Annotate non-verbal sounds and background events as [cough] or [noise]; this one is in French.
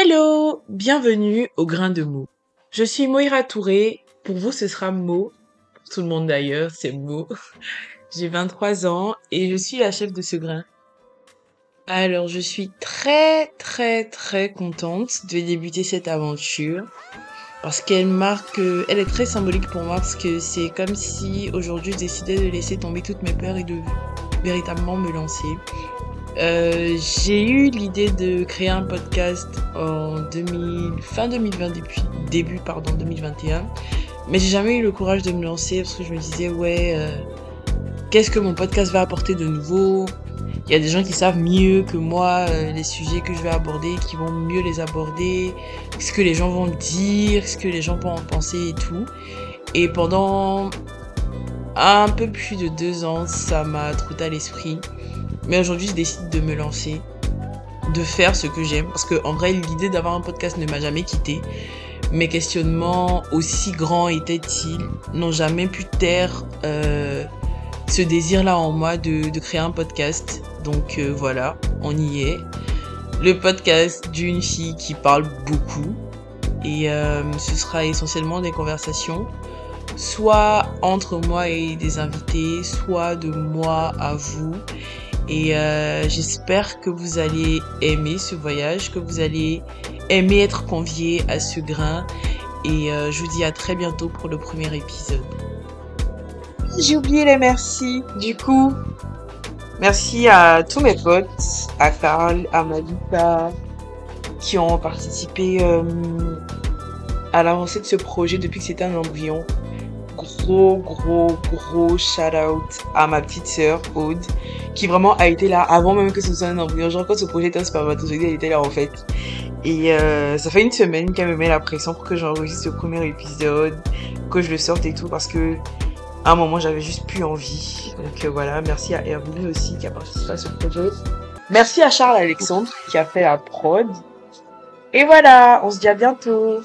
Hello, bienvenue au grain de mots. Je suis Moira Touré. Pour vous, ce sera Mo. Tout le monde d'ailleurs, c'est Mo. [laughs] J'ai 23 ans et je suis la chef de ce grain. Alors, je suis très, très, très contente de débuter cette aventure parce qu'elle marque, elle est très symbolique pour moi parce que c'est comme si aujourd'hui je décidais de laisser tomber toutes mes peurs et de véritablement me lancer. Euh, j'ai eu l'idée de créer un podcast en 2000, fin 2020, depuis début pardon 2021, mais j'ai jamais eu le courage de me lancer parce que je me disais ouais, euh, qu'est-ce que mon podcast va apporter de nouveau? Il y a des gens qui savent mieux que moi euh, les sujets que je vais aborder, qui vont mieux les aborder, ce que les gens vont dire, ce que les gens vont en penser et tout. Et pendant un peu plus de deux ans, ça m'a trotté à l'esprit. Mais aujourd'hui, je décide de me lancer, de faire ce que j'aime. Parce que en vrai, l'idée d'avoir un podcast ne m'a jamais quitté. Mes questionnements, aussi grands étaient-ils, n'ont jamais pu taire euh, ce désir-là en moi de, créer un podcast. Donc euh, voilà, on y est. Le podcast d'une fille qui parle beaucoup. Et euh, ce sera essentiellement des conversations soit entre moi et des invités, soit de moi à vous. Et euh, j'espère que vous allez aimer ce voyage, que vous allez aimer être convié à ce grain. Et euh, je vous dis à très bientôt pour le premier épisode. J'ai oublié les merci. Du coup, merci à tous mes potes, à Carl, à Malika, qui ont participé euh, à l'avancée de ce projet depuis que c'était un embryon gros, gros, gros shout out à ma petite sœur, Aude, qui vraiment a été là avant même que ce soit un embryon. Genre, quand ce projet était un spermatozoïde, elle était là en fait. Et euh, ça fait une semaine qu'elle me met la pression pour que j'enregistre ce premier épisode, que je le sorte et tout, parce que à un moment, j'avais juste plus envie. Donc euh, voilà, merci à Erwin aussi qui a participé à ce projet. Merci à Charles Alexandre qui a fait la prod. Et voilà, on se dit à bientôt.